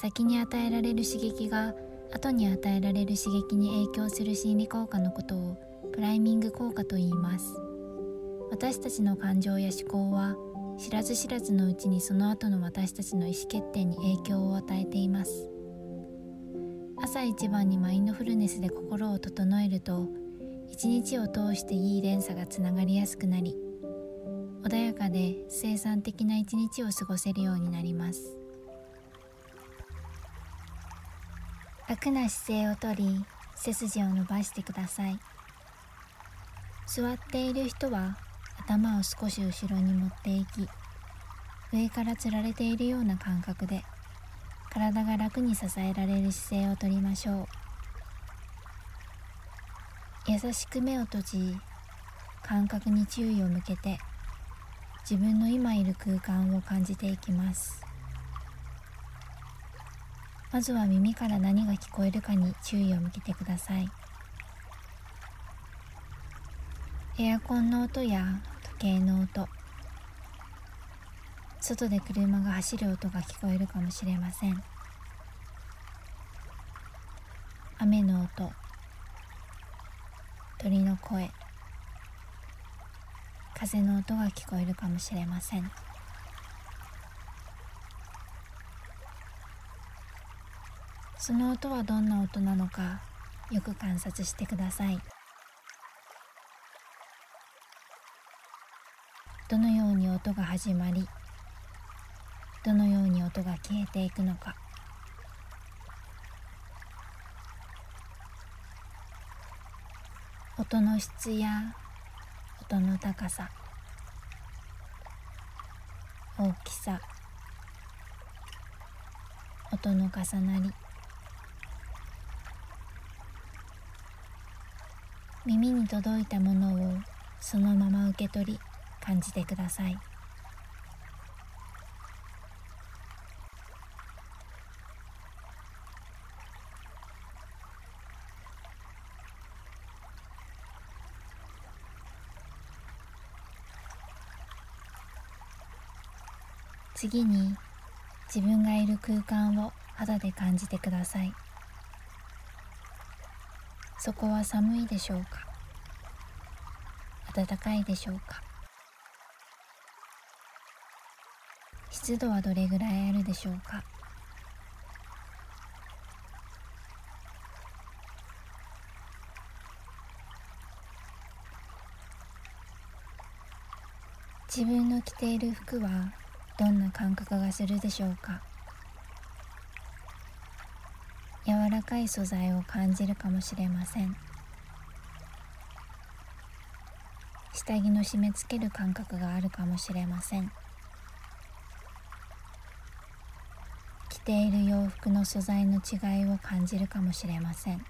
先に与えられる刺激が後に与えられる刺激に影響する心理効果のことをプライミング効果と言います。私たちの感情や思考は知らず知らずのうちにその後の私たちの意思決定に影響を与えています。朝一番にマインドフルネスで心を整えると一日を通していい連鎖がつながりやすくなり穏やかで生産的な一日を過ごせるようになります。楽な姿勢をとり背筋を伸ばしてください。座っている人は頭を少し後ろに持っていき上からつられているような感覚で体が楽に支えられる姿勢をとりましょう。優しく目を閉じ感覚に注意を向けて自分の今いる空間を感じていきます。まずは耳から何が聞こえるかに注意を向けてください。エアコンの音や時計の音。外で車が走る音が聞こえるかもしれません。雨の音。鳥の声。風の音が聞こえるかもしれません。その音はどんな音なのかよく観察してください。どのように音が始まりどのように音が消えていくのか。音の質や音の高さ大きさ音の重なり耳に届いたものをそのまま受け取り感じてください。次に自分がいる空間を肌で感じてください。そこは寒いでしょうか？暖かいでしょうか？湿度はどれぐらいあるでしょうか？自分の着ている服はどんな感覚がするでしょうか？柔らかい素材を感じるかもしれません。下着の締め付ける感覚があるかもしれません。着ている洋服の素材の違いを感じるかもしれません。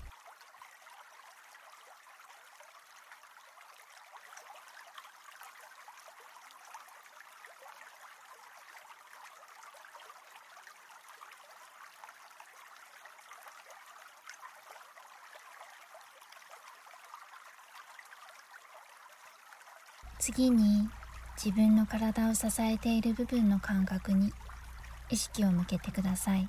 次に自分の体を支えている部分の感覚に意識を向けてください。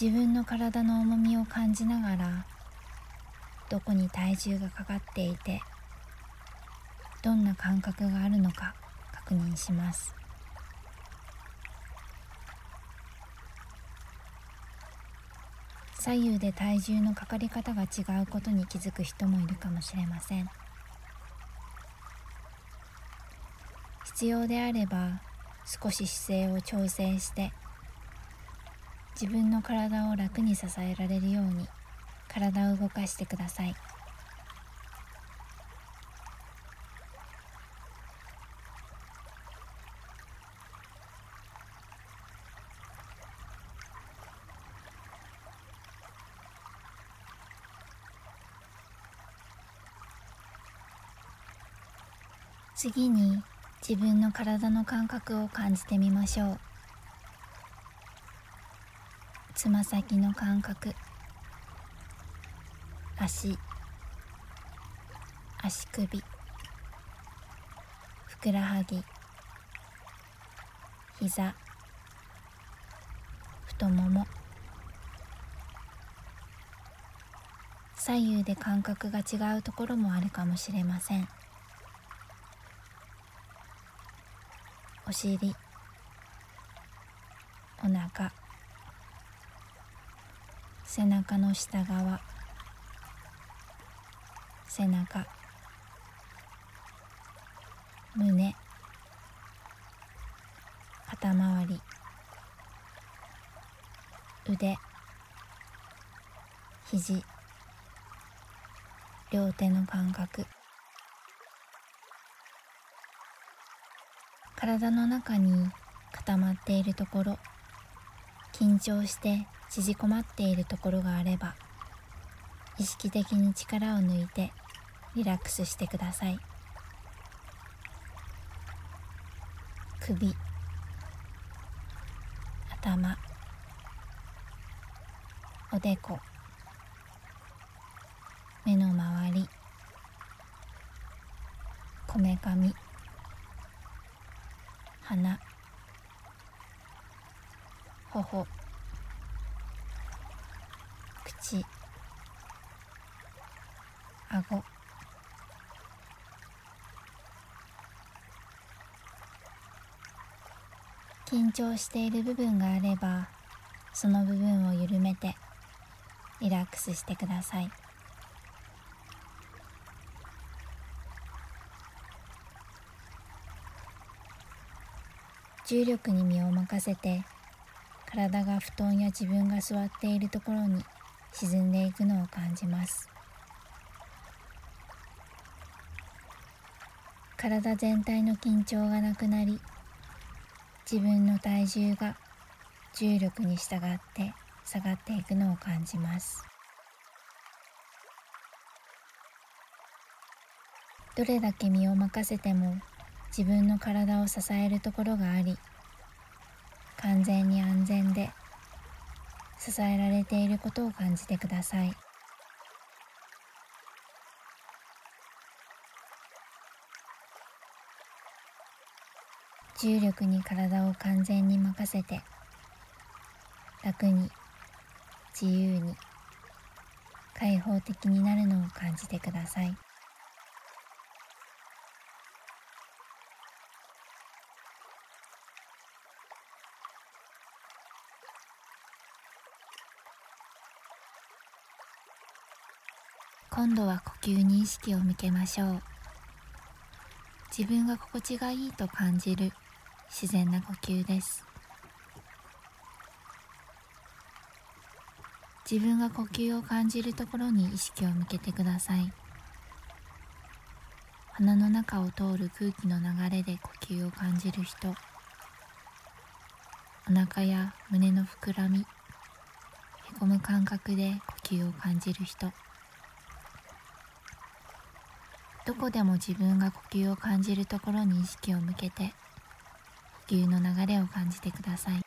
自分の体の重みを感じながらどこに体重がかかっていてどんな感覚があるのか確認します。左右で体重のかかり方が違うことに気づく人もいるかもしれません。必要であれば少し姿勢を調整して自分の体を楽に支えられるように体を動かしてください。次に自分の体の感覚を感じてみましょう。つま先の感覚。足。足首。ふくらはぎ。膝。太もも。左右で感覚が違うところもあるかもしれません。お尻。お腹。背中の下側。背中。胸。肩周り。腕。肘。両手の感覚体の中に固まっているところ緊張して縮こまっているところがあれば意識的に力を抜いてリラックスしてください。首頭おでこ目の周りこめかみ。鼻頬。口。顎。緊張している部分があればその部分を緩めてリラックスしてください。重力に身を任せて体が布団や自分が座っているところに沈んでいくのを感じます。体全体の緊張がなくなり自分の体重が重力に従って下がっていくのを感じます。どれだけ身を任せても自分の体を支えるところがあり完全に安全で支えられていることを感じてください重力に体を完全に任せて楽に自由に開放的になるのを感じてください。今度は呼吸に意識を向けましょう。自分が心地がいいと感じる自然な呼吸です。自分が呼吸を感じるところに意識を向けてください。鼻の中を通る空気の流れで呼吸を感じる人。お腹や胸の膨らみへこむ感覚で呼吸を感じる人。どこでも自分が呼吸を感じるところに意識を向けて呼吸の流れを感じてください。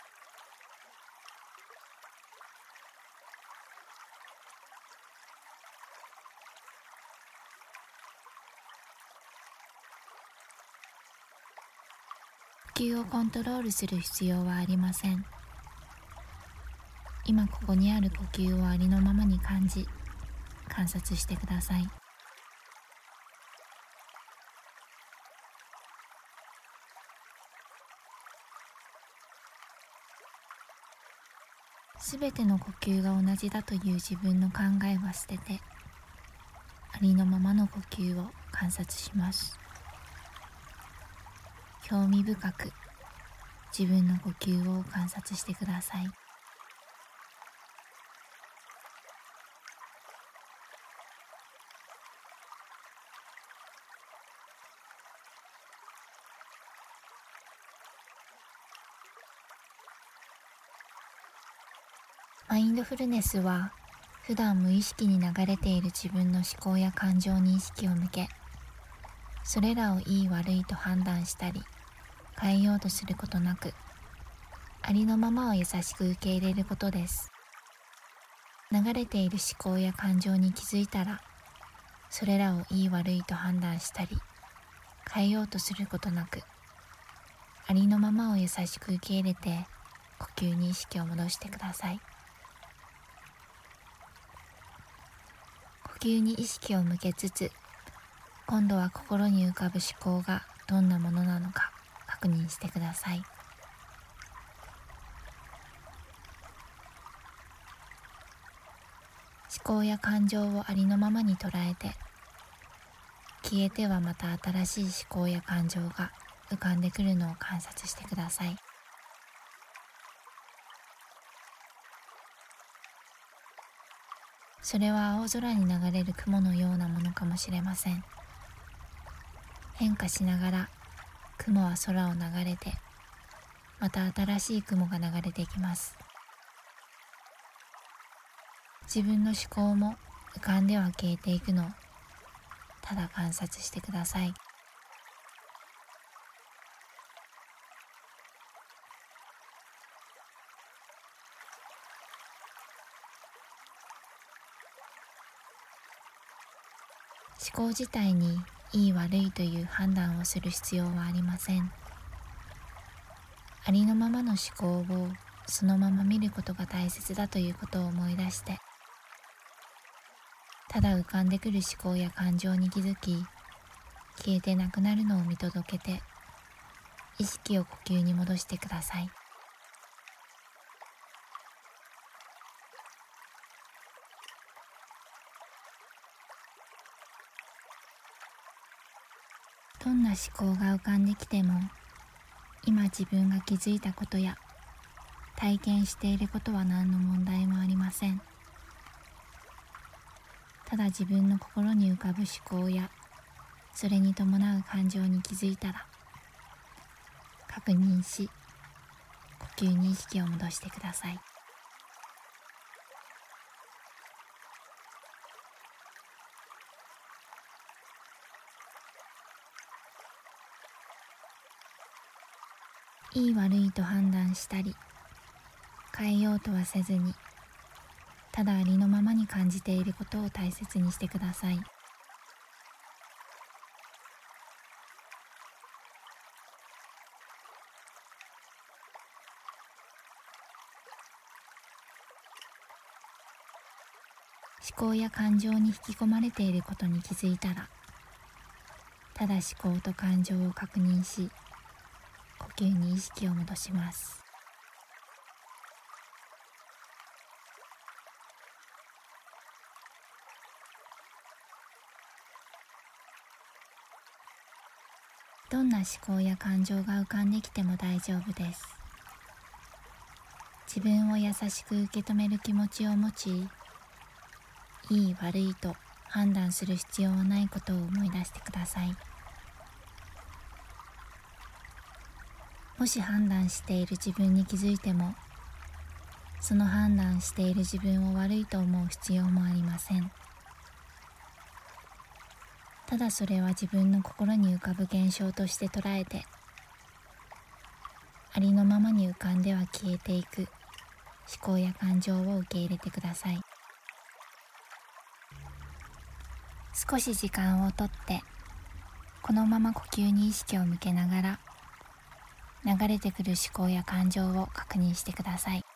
呼吸をコントロールする必要はありません。今ここにある呼吸をありのままに感じ観察してください。すべての呼吸が同じだという自分の考えは捨ててありのままの呼吸を観察します。興味深く自分の呼吸を観察してください。マインドフルネスは普段無意識に流れている自分の思考や感情に意識を向けそれらをいい悪いと判断したり変えようとすることなくありのままを優しく受け入れることです。流れている思考や感情に気づいたらそれらをいい悪いと判断したり変えようとすることなくありのままを優しく受け入れて呼吸に意識を戻してください。呼吸に意識を向けつつ今度は心に浮かぶ思考がどんなものなのか確認してください。思考や感情をありのままに捉えて消えてはまた新しい思考や感情が浮かんでくるのを観察してください。それは青空に流れる雲のようなものかもしれません。変化しながら雲は空を流れてまた新しい雲が流れていきます。自分の思考も浮かんでは消えていくのただ観察してください。考自体にいい悪いという判断をする必要はありません。ありのままの思考をそのまま見ることが大切だということを思い出してただ浮かんでくる思考や感情に気づき消えてなくなるのを見届けて意識を呼吸に戻してください。思考が浮かんできても今自分が気づいたことや体験していることは何の問題もありません。ただ自分の心に浮かぶ思考やそれに伴う感情に気づいたら確認し呼吸に意識を戻してください。いい悪いと判断したり変えようとはせずにただありのままに感じていることを大切にしてください。思考や感情に引き込まれていることに気づいたらただ思考と感情を確認し呼吸に意識を戻します。どんな思考や感情が浮かんできても大丈夫です。自分を優しく受け止める気持ちを持ちいい悪いと判断する必要はないことを思い出してください。もし判断している自分に気づいてもその判断している自分を悪いと思う必要もありません。ただそれは自分の心に浮かぶ現象として捉えてありのままに浮かんでは消えていく思考や感情を受け入れてください。少し時間をとってこのまま呼吸に意識を向けながら流れてくる思考や感情を確認してください。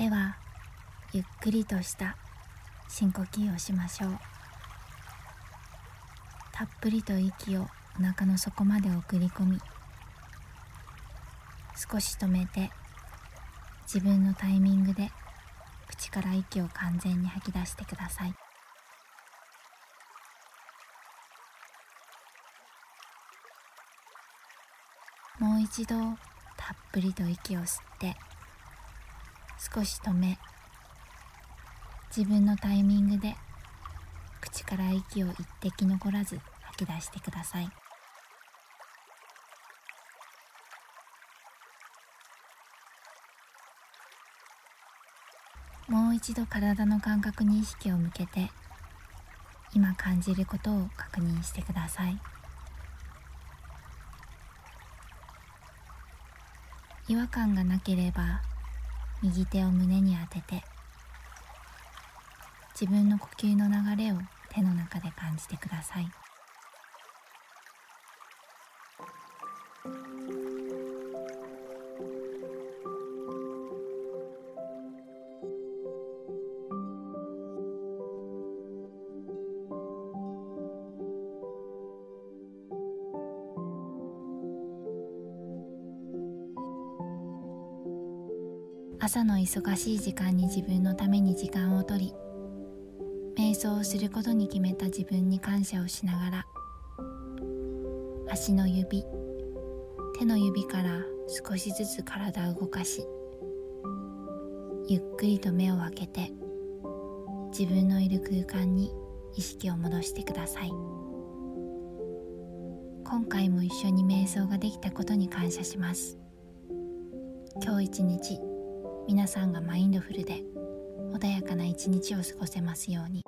ではゆっくりとした深呼吸をしましょう。たっぷりと息をお腹の底まで送り込み少し止めて自分のタイミングで口から息を完全に吐き出してください。もう一度たっぷりと息を吸って少し止め自分のタイミングで口から息を一滴残らず吐き出してください。もう一度体の感覚に意識を向けて今感じることを確認してください。違和感がなければ右手を胸に当てて自分の呼吸の流れを手の中で感じてください。朝の忙しい時間に自分のために時間をとり瞑想をすることに決めた自分に感謝をしながら足の指手の指から少しずつ体を動かしゆっくりと目を開けて自分のいる空間に意識を戻してください。今回も一緒に瞑想ができたことに感謝します。今日一日皆さんがマインドフルで穏やかな一日を過ごせますように。